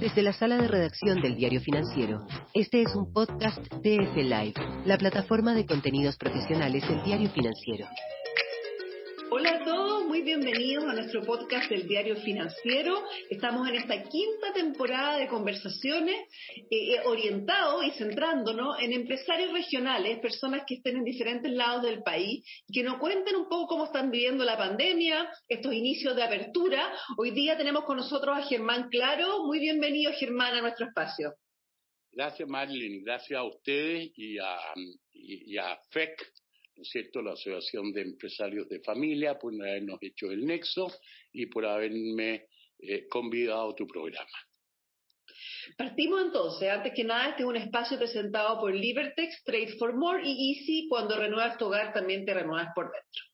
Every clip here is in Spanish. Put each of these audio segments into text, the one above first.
Desde la sala de redacción del Diario Financiero, este es un podcast DF Live, la plataforma de contenidos profesionales del Diario Financiero. Hola a todos, muy bienvenidos a nuestro podcast del Diario Financiero. Estamos en esta quinta temporada de conversaciones eh, eh, orientado y centrándonos en empresarios regionales, personas que estén en diferentes lados del país y que nos cuenten un poco cómo están viviendo la pandemia, estos inicios de apertura. Hoy día tenemos con nosotros a Germán Claro. Muy bienvenido, Germán, a nuestro espacio. Gracias, Marilyn. Gracias a ustedes y a, y a FEC ¿no es cierto?, la Asociación de Empresarios de Familia, por habernos hecho el nexo y por haberme eh, convidado a tu programa. Partimos entonces, antes que nada, este es un espacio presentado por Libertex, Trade for More y Easy, cuando renuevas tu hogar también te renuevas por dentro.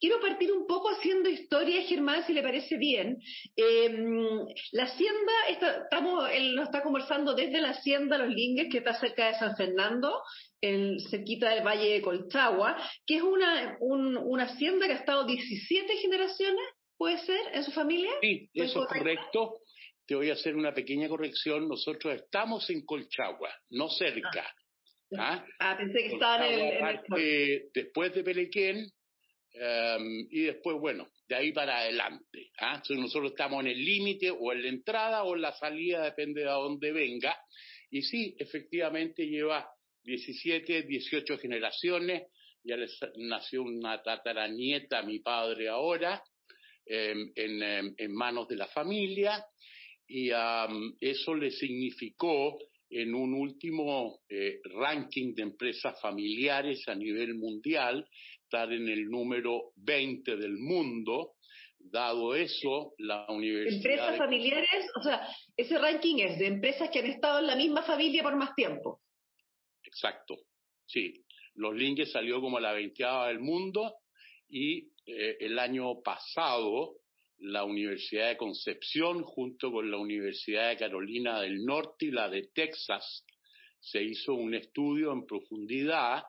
Quiero partir un poco haciendo historia, Germán, si le parece bien. Em, la hacienda, estamos, él nos está conversando desde la hacienda Los Lingues, que está cerca de San Fernando, en, cerquita del Valle de Colchagua, que es una, una hacienda que ha estado 17 generaciones, ¿puede ser, en su familia? Sí, eso es correcto te voy a hacer una pequeña corrección. Nosotros estamos en Colchagua, no cerca. Ah, ¿Ah? ah pensé que estaban en, el... Después de Pelequén em, y después, bueno, de ahí para adelante. ¿ah? Entonces nosotros estamos en el límite o en la entrada o en la salida, depende de a dónde venga. Y sí, efectivamente lleva 17, 18 generaciones. Ya les nació una tataranieta, mi padre ahora, em, en, em, en manos de la familia y eso le significó en un último eh, ranking de empresas familiares a nivel mundial estar en el número 20 del mundo. Dado eso, la universidad... Empresas familiares, o sea, ese ranking es de empresas que han estado en la misma familia por más tiempo. Exacto, sí. Los Links salió como la veinteava del mundo y eh, el año pasado la Universidad de Concepción junto con la Universidad de Carolina del Norte y la de Texas. Se hizo un estudio en profundidad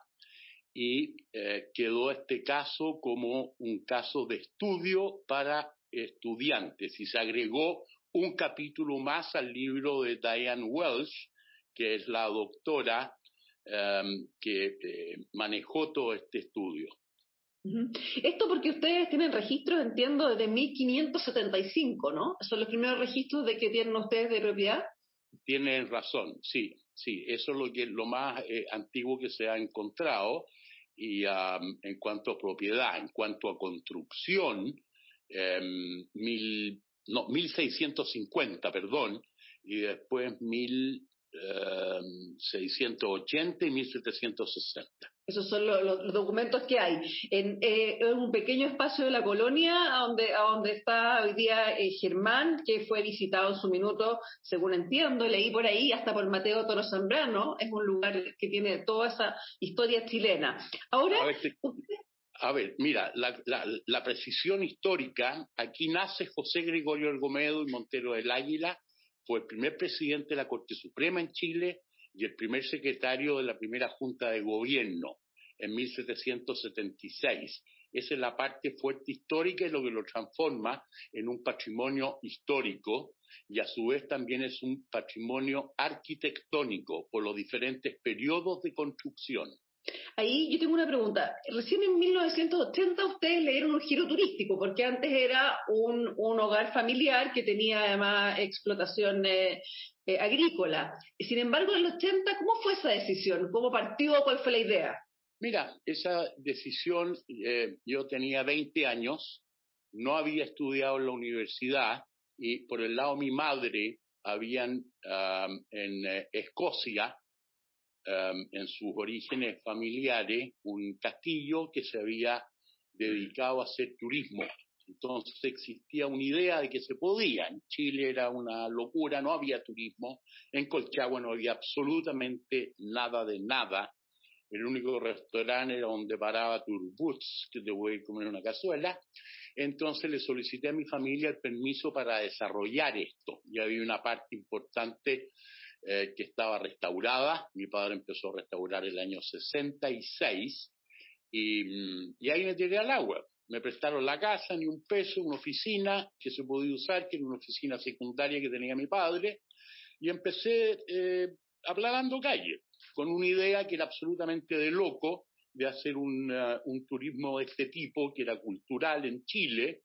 y eh, quedó este caso como un caso de estudio para estudiantes y se agregó un capítulo más al libro de Diane Welsh, que es la doctora eh, que eh, manejó todo este estudio. Esto porque ustedes tienen registros, entiendo, desde 1575, ¿no? Son los primeros registros de que tienen ustedes de propiedad. Tienen razón, sí, sí. Eso es lo, que, lo más eh, antiguo que se ha encontrado. Y en cuanto a propiedad, en cuanto a construcción, em, mil, no, 1650, perdón, y después 1680 y 1760. Esos son los, documentos que hay. En, eh, un pequeño espacio de la colonia, a donde, a donde está hoy día eh, Germán, que fue visitado en su minuto, según entiendo, leí por ahí, hasta por Mateo Toro Zambrano, es un lugar que tiene toda esa historia chilena. Ahora... A ver, mira, la, la, precisión histórica, aquí nace José Gregorio Ergomedo y Montero del Águila, fue el primer presidente de la Corte Suprema en Chile, y el primer secretario de la primera Junta de Gobierno en 1776. Esa es la parte fuerte histórica y lo que lo transforma en un patrimonio histórico y a su vez también es un patrimonio arquitectónico por los diferentes periodos de construcción. Ahí yo tengo una pregunta. Recién en 1980 ustedes le dieron un giro turístico, porque antes era un, un hogar familiar que tenía además explotación eh, agrícola. Sin embargo, en los 80, ¿cómo fue esa decisión? ¿Cómo partió? ¿Cuál fue la idea? Mira, esa decisión, eh, yo tenía 20 años, no había estudiado en la universidad y por el lado de mi madre habían en eh, Escocia, en sus orígenes familiares, un castillo que se había dedicado a hacer turismo. Entonces existía una idea de que se podía. En Chile era una locura, no había turismo. En Colchagua no había absolutamente nada de nada. El único restaurante era donde paraba Turbutz, que te voy a comer una cazuela. Entonces le solicité a mi familia el permiso para desarrollar esto. Y había una parte importante eh, que estaba restaurada. Mi padre empezó a restaurar el año 66 y, mm, y ahí me tiré al agua me prestaron la casa, ni un peso, una oficina que se podía usar, que era una oficina secundaria que tenía mi padre, y empecé eh, hablando calle, con una idea que era absolutamente de loco, de hacer un, uh, un turismo de este tipo, que era cultural en Chile,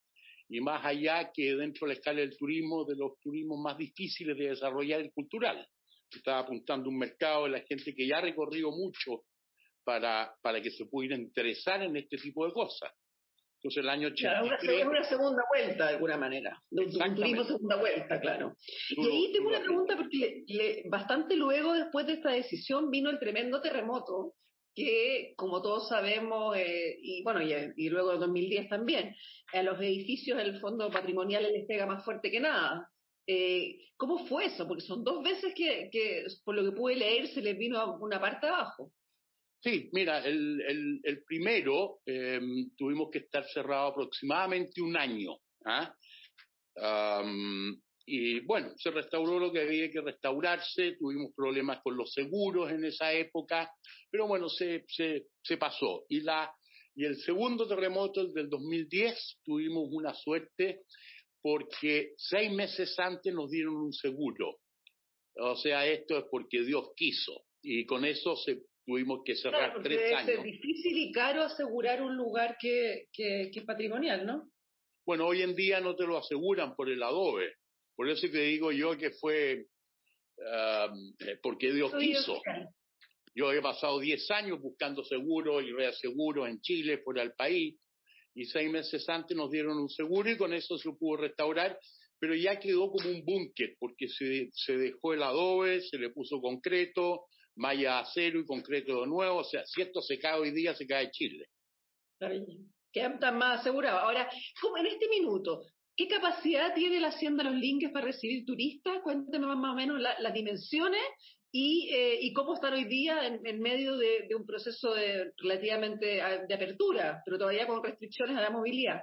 y más allá que dentro de la escala del turismo, de los turismos más difíciles de desarrollar el cultural. Estaba apuntando un mercado de la gente que ya ha recorrido mucho para, para que se pudiera interesar en este tipo de cosas. Entonces el año 83... Claro, una, segunda vuelta de alguna manera, de un, turismo segunda vuelta, claro. y ahí tengo una pregunta porque le, bastante luego, después de esta decisión, vino el tremendo terremoto que, como todos sabemos, eh, y bueno, y, y, luego en 2010 también, a los edificios el fondo patrimonial les pega más fuerte que nada. Eh, ¿Cómo fue eso? Porque son dos veces que, que, por lo que pude leer, se les vino una parte abajo. Sí, mira, el, el, primero eh, tuvimos que estar cerrado aproximadamente un año. ¿ah? Y bueno, se restauró lo que había que restaurarse, tuvimos problemas con los seguros en esa época, pero bueno, se, se, se pasó. Y, la, y el segundo terremoto, el del 2010, tuvimos una suerte porque seis meses antes nos dieron un seguro. O sea, esto es porque Dios quiso. Y con eso se, tuvimos que cerrar claro, tres años. Es difícil y caro asegurar un lugar que, que, que es patrimonial, ¿no? Bueno, hoy en día no te lo aseguran por el adobe. Por eso te digo yo que fue um, porque Dios Soy quiso. Yo he pasado 10 años buscando seguro y reaseguro en Chile, fuera del país, y seis meses antes nos dieron un seguro y con eso se pudo restaurar, pero ya quedó como un búnker, porque se, se dejó el adobe, se le puso concreto, malla acero y concreto de nuevo, o sea, si esto se cae hoy día, se cae Chile. Queda más asegurado. Ahora, ¿cómo en este minuto, ¿Qué capacidad tiene la Hacienda Los Linques para recibir turistas? Cuénteme más, o menos las dimensiones y, eh, y, cómo están hoy día en, en medio de, de, un proceso de, relativamente de apertura, pero todavía con restricciones a la movilidad.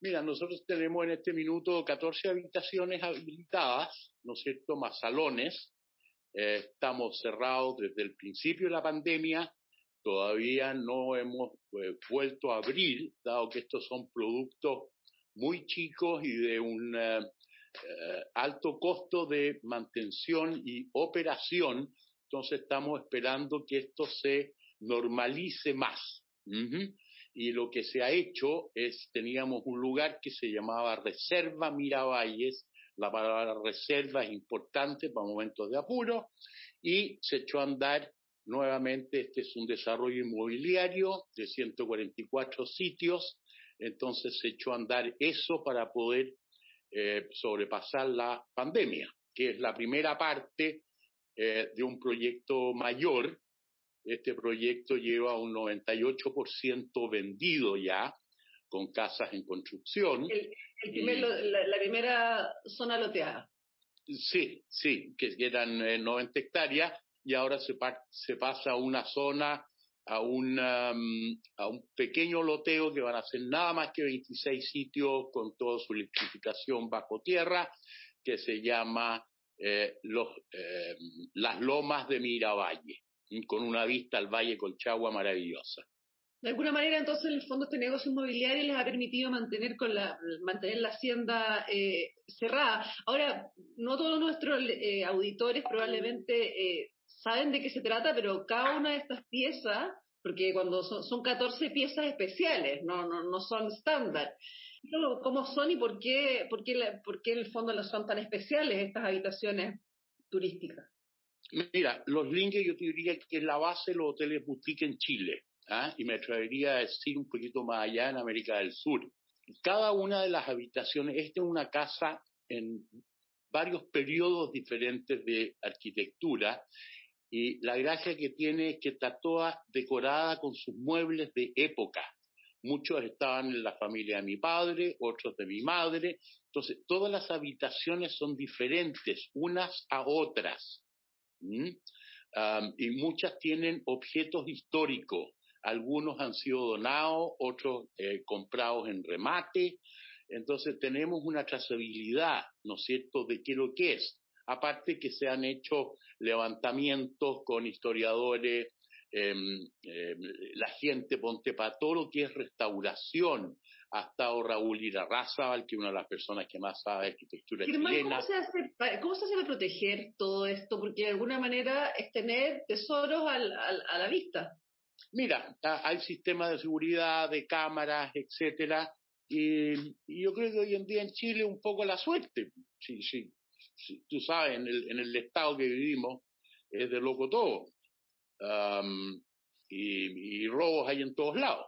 Mira, nosotros tenemos en este minuto 14 habitaciones habilitadas, ¿no es cierto?, más salones. Eh, estamos cerrados desde el principio de la pandemia. Todavía no hemos eh, vuelto a abrir, dado que estos son productos muy chicos y de un uh, alto costo de mantención y operación, entonces estamos esperando que esto se normalice más. Uh -huh. Y lo que se ha hecho es, teníamos un lugar que se llamaba Reserva Miravalles, la palabra reserva es importante para momentos de apuro, y se echó a andar nuevamente, este es un desarrollo inmobiliario de 144 sitios, entonces se echó a andar eso para poder eh, sobrepasar la pandemia, que es la primera parte eh, de un proyecto mayor. Este proyecto lleva un 98% vendido ya, con casas en construcción. El, el primer, y, la, la, primera zona loteada. Sí, sí, que eran eh, 90 hectáreas y ahora se, se pasa a una zona a, una, a un pequeño loteo que van a ser nada más que 26 sitios con toda su electrificación bajo tierra, que se llama eh, los, eh, Las Lomas de Miravalle, con una vista al Valle Colchagua maravillosa. De alguna manera, entonces, en el fondo, este negocio inmobiliario les ha permitido mantener, con la, mantener la hacienda eh, cerrada. Ahora, no todos nuestros eh, auditores probablemente eh, saben de qué se trata, pero cada una de estas piezas, porque cuando son, son 14 piezas especiales, no, no, no son estándar. ¿Cómo son y por qué, por, qué por qué en el fondo no son tan especiales estas habitaciones turísticas? Mira, los links yo te diría que es la base de los hoteles boutique en Chile, ¿ah? y me atrevería a decir un poquito más allá en América del Sur. Cada una de las habitaciones, esta es una casa en varios periodos diferentes de arquitectura y la gracia que tiene es que está toda decorada con sus muebles de época. Muchos estaban en la familia de mi padre, otros de mi madre. Entonces, todas las habitaciones son diferentes unas a otras. ¿Mm? Um, y muchas tienen objetos históricos. Algunos han sido donados, otros eh, comprados en remate. Entonces tenemos una trazabilidad, ¿no es cierto?, de qué lo que es. Aparte que se han hecho levantamientos con historiadores em, la gente, ponte para todo lo que es restauración, ha estado Raúl Irarrázaval, que es una de las personas que más sabe de arquitectura chilena. ¿cómo se, hace, ¿Cómo se hace para proteger todo esto? Porque de alguna manera es tener tesoros al, a la vista. Mira, hay sistemas de seguridad, de cámaras, etcétera, y, yo creo que hoy en día en Chile un poco la suerte. Sí, sí, tú sabes, en el, en el estado que vivimos es de loco todo. y, y robos hay en todos lados.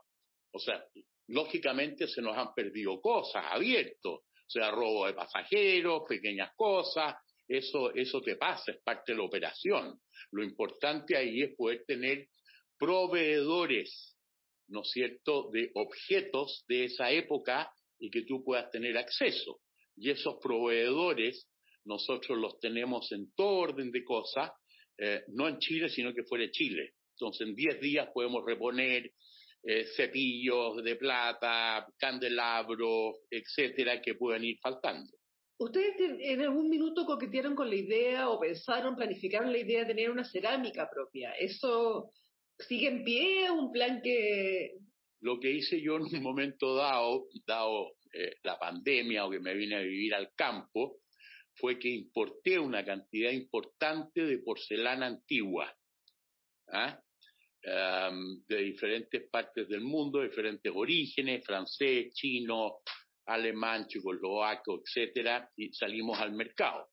O sea, lógicamente se nos han perdido cosas abiertos, o sea, robo de pasajeros, pequeñas cosas, eso, eso te pasa, es parte de la operación. Lo importante ahí es poder tener proveedores, ¿no es cierto?, de objetos de esa época y que tú puedas tener acceso. Y esos proveedores nosotros los tenemos en todo orden de cosas, eh, no en Chile, sino que fuera de Chile. Entonces, en 10 días podemos reponer eh, cepillos de plata, candelabros, etcétera, que puedan ir faltando. ¿Ustedes en algún minuto coquetearon con la idea o pensaron, planificaron la idea de tener una cerámica propia? ¿Eso sigue en pie? ¿Un plan que...? Lo que hice yo en un momento dado, dado eh, la pandemia o que me vine a vivir al campo, fue que importé una cantidad importante de porcelana antigua. ¿ah? de diferentes partes del mundo, diferentes orígenes, francés, chino, alemán, checoslovaco, etcétera, y salimos al mercado.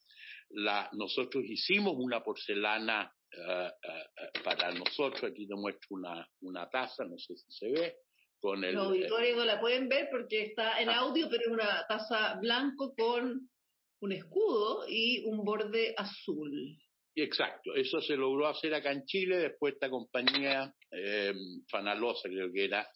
Nosotros hicimos una porcelana eh, eh, para nosotros, aquí te muestro una, una taza, no sé si se ve, con el... Los auditores no la pueden ver porque está en ah. audio, pero es una taza blanco con un escudo y un borde azul. Exacto, eso se logró hacer acá en Chile, después esta compañía eh, Fanalosa creo que era,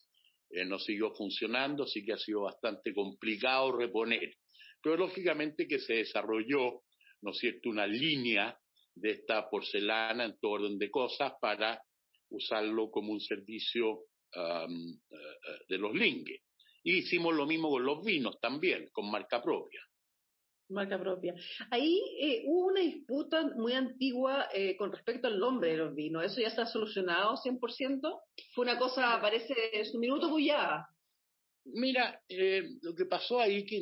eh, no siguió funcionando, así que ha sido bastante complicado reponer. Pero lógicamente que se desarrolló, ¿no es cierto?, una línea de esta porcelana en todo orden de cosas para usarlo como un servicio eh, de los lingues. Y hicimos lo mismo con los vinos también, con marca propia marca propia. Ahí eh, hubo una disputa muy antigua eh, con respecto al nombre de los vinos. ¿Eso ya está solucionado 100%? Fue una cosa, parece, su minuto bullada. Mira, eh, lo que pasó ahí, que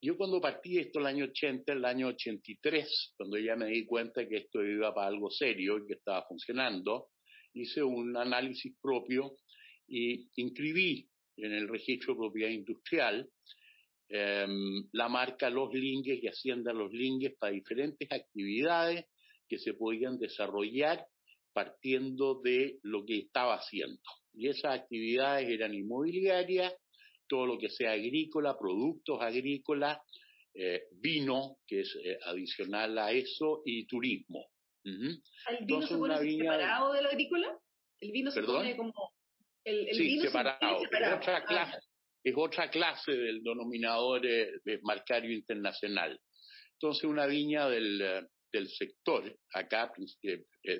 yo cuando partí esto el año 80, el año 83, cuando ya me di cuenta que esto iba para algo serio y que estaba funcionando, hice un análisis propio y inscribí en el registro de propiedad industrial Em, la marca Los Lingues y Hacienda Los Lingues para diferentes actividades que se podían desarrollar partiendo de lo que estaba haciendo. Y esas actividades eran inmobiliarias, todo lo que sea agrícola, productos agrícolas, eh, vino, que es eh, adicional a eso, y turismo. ¿El vino se pone separado de lo agrícola? ¿El vino se pone como... El, sí, vino separado. separado. otra ah, es otra clase del denominador eh, marcario internacional. Entonces, una viña del, eh, del sector, acá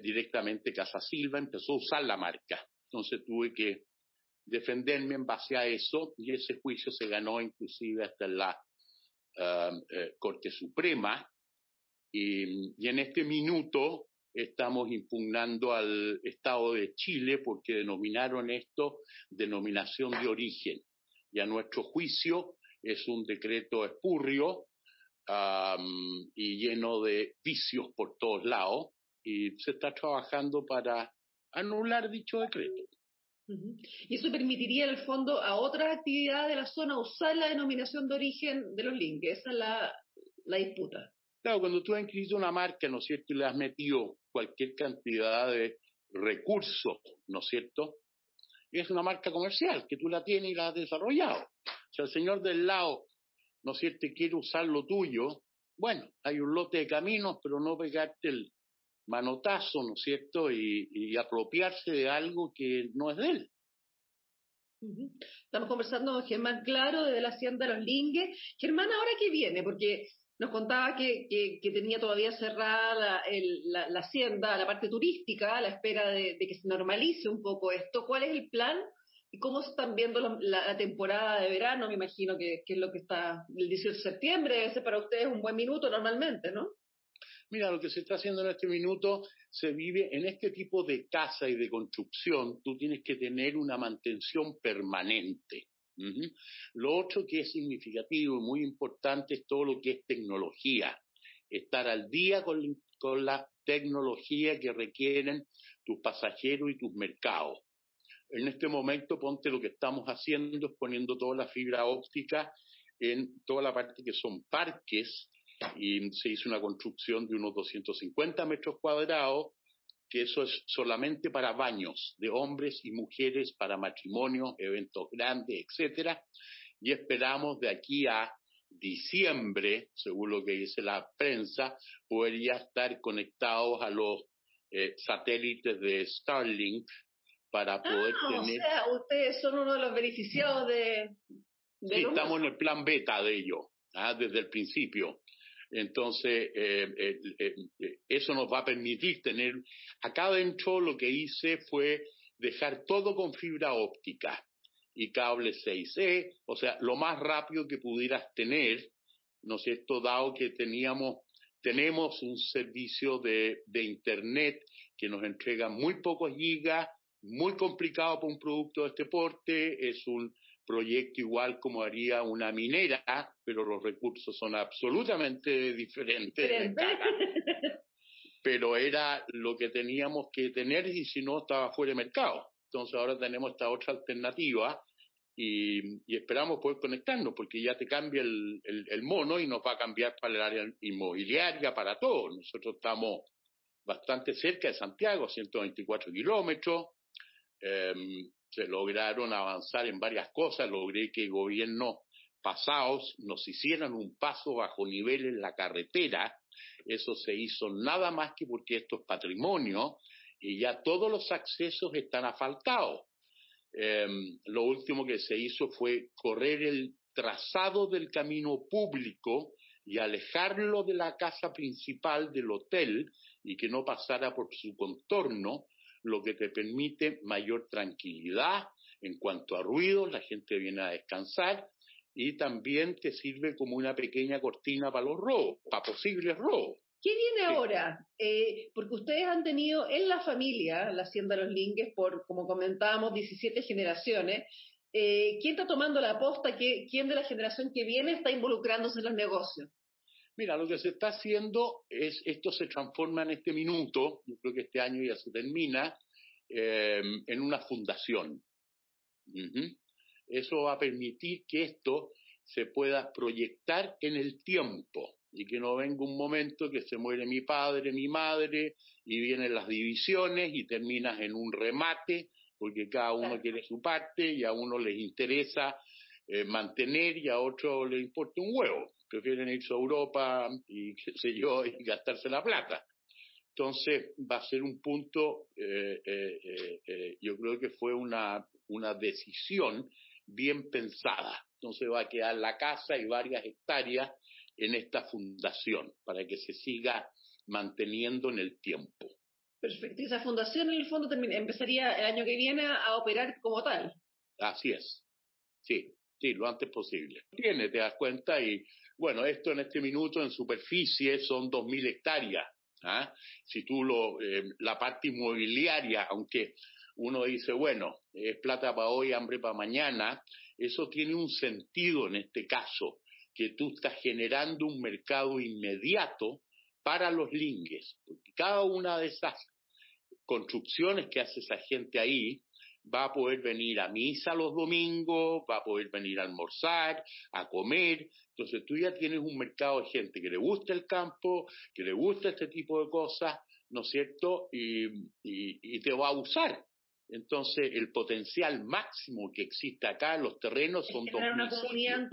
directamente Casa Silva, empezó a usar la marca. Entonces tuve que defenderme en base a eso y ese juicio se ganó inclusive hasta la um, Corte Suprema y, en este minuto estamos impugnando al Estado de Chile porque denominaron esto denominación de origen y a nuestro juicio es un decreto espurrio y lleno de vicios por todos lados y se está trabajando para anular dicho decreto. Y eso permitiría, en el fondo, a otras actividades de la zona usar la denominación de origen de los links. Esa es la, la disputa. Claro, cuando tú has inscrito una marca, ¿no es cierto?, y le has metido cualquier cantidad de recursos, ¿no es cierto?, es una marca comercial que tú la tienes y la has desarrollado. O sea, el señor del lado, ¿no es cierto?, quiere usar lo tuyo, bueno, hay un lote de caminos, pero no pegarte el manotazo, ¿no es cierto?, y, apropiarse de algo que no es de él. Estamos conversando con Germán Claro desde la Hacienda de los Lingues. Germán, ¿ahora qué viene? Porque nos contaba que, que, tenía todavía cerrada la, la, hacienda, la parte turística, a la espera de, que se normalice un poco esto. ¿Cuál es el plan y cómo están viendo la, temporada de verano? Me imagino que, que, es lo que está el 18 de septiembre, ser para ustedes un buen minuto normalmente, ¿no? Mira, lo que se está haciendo en este minuto se vive en este tipo de casa y de construcción, tú tienes que tener una mantención permanente. Lo otro que es significativo y muy importante es todo lo que es tecnología. Estar al día con, con la tecnología que requieren tus pasajeros y tus mercados. En este momento, ponte lo que estamos haciendo es poniendo toda la fibra óptica en toda la parte que son parques y se hizo una construcción de unos 250 metros cuadrados, que eso es solamente para baños de hombres y mujeres, para matrimonios, eventos grandes, etcétera, y esperamos de aquí a diciembre, según lo que dice la prensa, poder ya estar conectados a los eh, satélites de Starlink para poder ah, tener. O sea, ustedes son uno de los beneficiados de. sí, estamos en el plan beta de ello, ¿ah? desde el principio. Entonces, eh, eh, eh, eso nos va a permitir tener, acá adentro lo que hice fue dejar todo con fibra óptica y cable 6E, o sea, lo más rápido que pudieras tener, ¿no es cierto? Dado que teníamos, tenemos un servicio de, de Internet que nos entrega muy pocos gigas, muy complicado para un producto de este porte, es un proyecto igual como haría una minera, pero los recursos son absolutamente diferentes. pero era lo que teníamos que tener y si no estaba fuera de mercado. Entonces ahora tenemos esta otra alternativa y, esperamos poder conectarnos porque ya te cambia el, el, mono y nos va a cambiar para el área inmobiliaria, para todo. Nosotros estamos bastante cerca de Santiago, 124 kilómetros. Em, se lograron avanzar en varias cosas, logré que gobiernos pasados nos hicieran un paso bajo nivel en la carretera, eso se hizo nada más que porque esto es patrimonio y ya todos los accesos están asfaltados. Em, lo último que se hizo fue correr el trazado del camino público y alejarlo de la casa principal del hotel y que no pasara por su contorno lo que te permite mayor tranquilidad en cuanto a ruido, la gente viene a descansar y también te sirve como una pequeña cortina para los robos, para posibles robos. ¿Qué viene ahora? Eh, porque ustedes han tenido en la familia, la Hacienda Los Lingues, por, como comentábamos, 17 generaciones. Eh, ¿Quién está tomando la aposta? ¿Quién de la generación que viene está involucrándose en los negocios? Mira, lo que se está haciendo es, esto se transforma en este minuto, yo creo que este año ya se termina, em, en una fundación. Eso va a permitir que esto se pueda proyectar en el tiempo y que no venga un momento que se muere mi padre, mi madre, y vienen las divisiones y terminas en un remate, porque cada uno quiere su parte y a uno les interesa eh, mantener y a otro le importa un huevo prefieren irse a Europa y qué sé yo, y gastarse la plata. Entonces va a ser un punto, eh, eh, eh, yo creo que fue una, una decisión bien pensada. Entonces va a quedar la casa y varias hectáreas en esta fundación para que se siga manteniendo en el tiempo. Perfecto. Esa fundación en el fondo empezaría el año que viene a operar como tal. Así es. Sí, sí, lo antes posible. Tiene, te das cuenta, y bueno, esto en este minuto en superficie son 2.000 hectáreas. ¿ah? Si tú lo, eh, la parte inmobiliaria, aunque uno dice, bueno, es plata para hoy, hambre para mañana, eso tiene un sentido en este caso, que tú estás generando un mercado inmediato para los lingues, porque cada una de esas construcciones que hace esa gente ahí va a poder venir a misa los domingos, va a poder venir a almorzar, a comer. Entonces tú ya tienes un mercado de gente que le gusta el campo, que le gusta este tipo de cosas, ¿no es cierto? Y, te va a usar. Entonces, el potencial máximo que existe acá en los terrenos son dos. Una comunidad,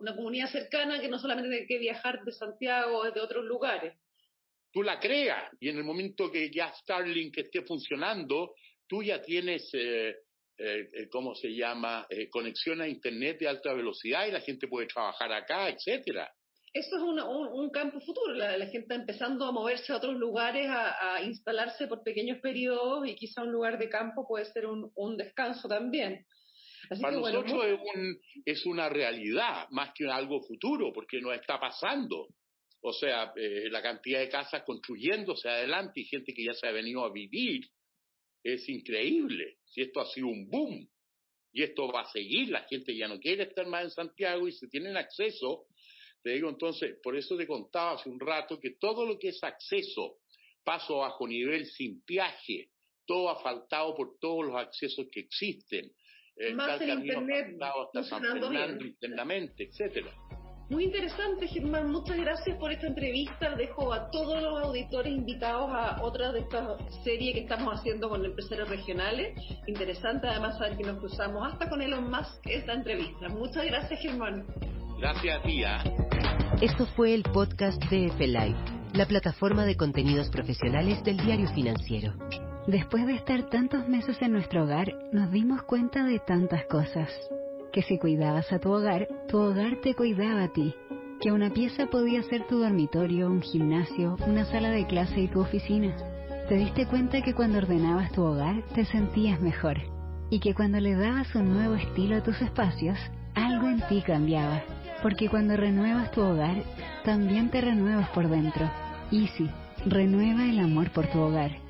una comunidad cercana que no solamente tiene que viajar de Santiago o de otros lugares. Tú la creas y en el momento que ya Starlink esté funcionando, tú ya tienes, eh, eh, eh, ¿cómo se llama?, conexión a Internet de alta velocidad y la gente puede trabajar acá, etcétera. Eso es un, campo futuro. La, gente está empezando a moverse a otros lugares, a, instalarse por pequeños periodos y quizá un lugar de campo puede ser un, descanso también. Para nosotros es, una realidad más que algo futuro, porque nos está pasando. o sea, eh, la cantidad de casas construyéndose adelante y gente que ya se ha venido a vivir es increíble. Si esto ha sido un boom y esto va a seguir, la gente ya no quiere estar más en Santiago y si tienen acceso, te digo entonces, por eso te contaba hace un rato que todo lo que es acceso, paso bajo nivel sin viaje, todo ha faltado por todos los accesos que existen. Eh, Más el Internet hasta San Fernando internamente, etcétera. Muy interesante, Germán. Muchas gracias por esta entrevista. Dejo a todos los auditores invitados a otra de estas series que estamos haciendo con empresarios regionales. Interesante además saber que nos cruzamos hasta con Elon Musk esta entrevista. Muchas gracias, Germán. Gracias a ti. ¿ah? Esto fue el podcast de F-Live, la plataforma de contenidos profesionales del diario financiero. Después de estar tantos meses en nuestro hogar, nos dimos cuenta de tantas cosas que si cuidabas a tu hogar, tu hogar te cuidaba a ti, que una pieza podía ser tu dormitorio, un gimnasio, una sala de clase y tu oficina. Te diste cuenta que cuando ordenabas tu hogar te sentías mejor y que cuando le dabas un nuevo estilo a tus espacios, algo en ti cambiaba, porque cuando renuevas tu hogar, también te renuevas por dentro. Easy, renueva el amor por tu hogar.